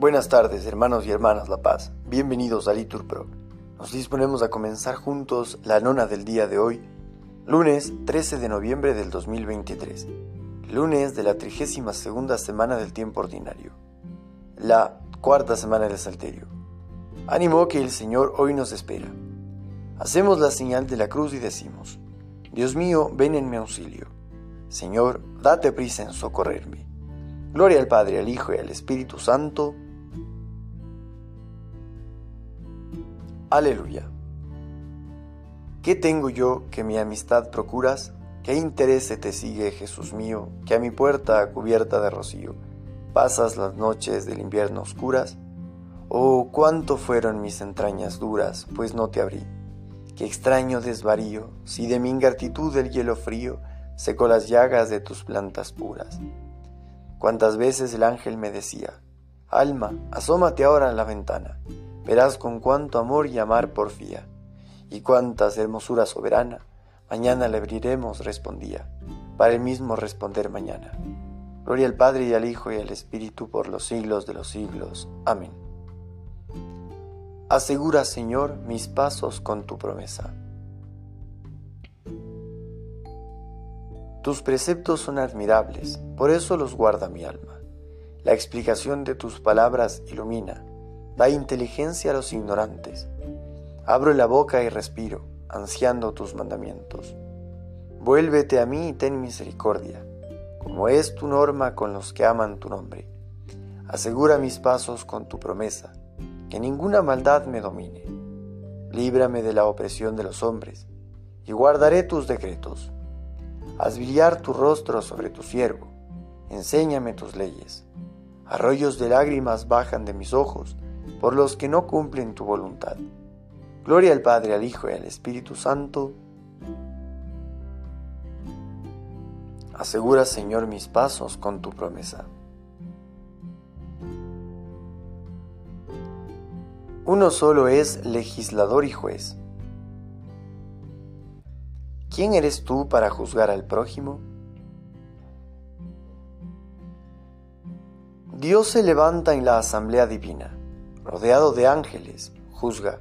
Buenas tardes, hermanos y hermanas La Paz. Bienvenidos a Litur Pro. Nos disponemos a comenzar juntos la nona del día de hoy, lunes 13 de noviembre del 2023, lunes de la 32 segunda semana del tiempo ordinario, la cuarta semana del Salterio. Ánimo que el Señor hoy nos espera. Hacemos la señal de la cruz y decimos, Dios mío, ven en mi auxilio. Señor, date prisa en socorrerme. Gloria al Padre, al Hijo y al Espíritu Santo. Aleluya. ¿Qué tengo yo que mi amistad procuras? ¿Qué interés te sigue, Jesús mío, que a mi puerta cubierta de rocío pasas las noches del invierno oscuras? Oh, cuánto fueron mis entrañas duras, pues no te abrí. Qué extraño desvarío, si de mi ingratitud el hielo frío secó las llagas de tus plantas puras. Cuántas veces el ángel me decía, Alma, asómate ahora a la ventana, verás con cuánto amor y amar porfía, y cuántas hermosura soberana, mañana le abriremos, respondía, para el mismo responder mañana. Gloria al Padre y al Hijo y al Espíritu por los siglos de los siglos. Amén. Asegura, Señor, mis pasos con tu promesa. Tus preceptos son admirables, por eso los guarda mi alma. La explicación de tus palabras ilumina, da inteligencia a los ignorantes. Abro la boca y respiro, ansiando tus mandamientos. Vuélvete a mí y ten misericordia, como es tu norma con los que aman tu nombre. Asegura mis pasos con tu promesa, que ninguna maldad me domine. Líbrame de la opresión de los hombres, y guardaré tus decretos. Haz brillar tu rostro sobre tu siervo, enséñame tus leyes. Arroyos de lágrimas bajan de mis ojos por los que no cumplen tu voluntad. Gloria al Padre, al Hijo y al Espíritu Santo. Asegura, Señor, mis pasos con tu promesa. Uno solo es legislador y juez ¿Quién eres tú para juzgar al prójimo? Dios se levanta en la asamblea divina, rodeado de ángeles, juzga.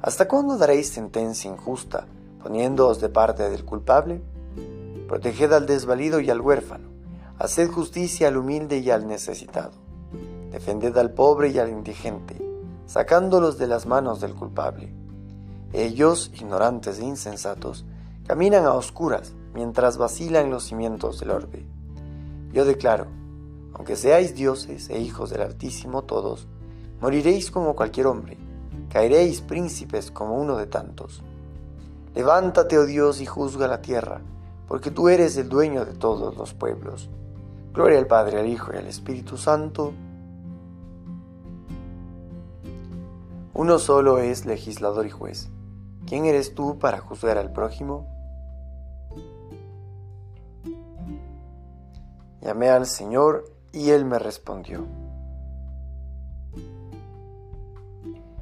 ¿Hasta cuándo daréis sentencia injusta, poniéndoos de parte del culpable? Proteged al desvalido y al huérfano, haced justicia al humilde y al necesitado, defended al pobre y al indigente, sacándolos de las manos del culpable. Ellos, ignorantes e insensatos, Caminan a oscuras mientras vacilan los cimientos del orbe. Yo declaro, aunque seáis dioses e hijos del Altísimo todos, moriréis como cualquier hombre, caeréis príncipes como uno de tantos. Levántate, oh Dios, y juzga la tierra, porque tú eres el dueño de todos los pueblos. Gloria al Padre, al Hijo y al Espíritu Santo. Uno solo es legislador y juez. ¿Quién eres tú para juzgar al prójimo? Llamé al Señor y Él me respondió.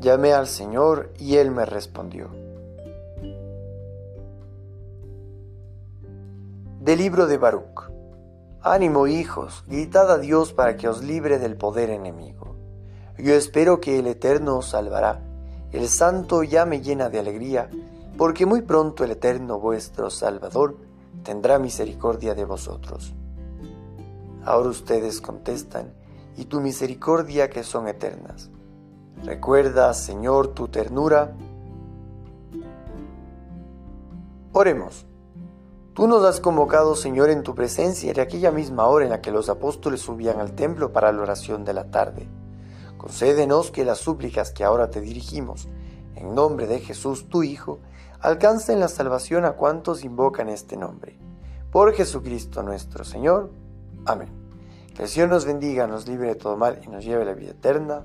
Llamé al Señor y Él me respondió. Del libro de Baruch. Ánimo hijos, gritad a Dios para que os libre del poder enemigo. Yo espero que el Eterno os salvará. El Santo ya me llena de alegría porque muy pronto el Eterno vuestro Salvador tendrá misericordia de vosotros. Ahora ustedes contestan, y tu misericordia que son eternas. Recuerda, Señor, tu ternura. Oremos. Tú nos has convocado, Señor, en tu presencia en aquella misma hora en la que los apóstoles subían al templo para la oración de la tarde. Concédenos que las súplicas que ahora te dirigimos, en nombre de Jesús, tu Hijo, alcancen la salvación a cuantos invocan este nombre. Por Jesucristo nuestro Señor. Amén. Que el Señor nos bendiga, nos libre de todo mal y nos lleve a la vida eterna.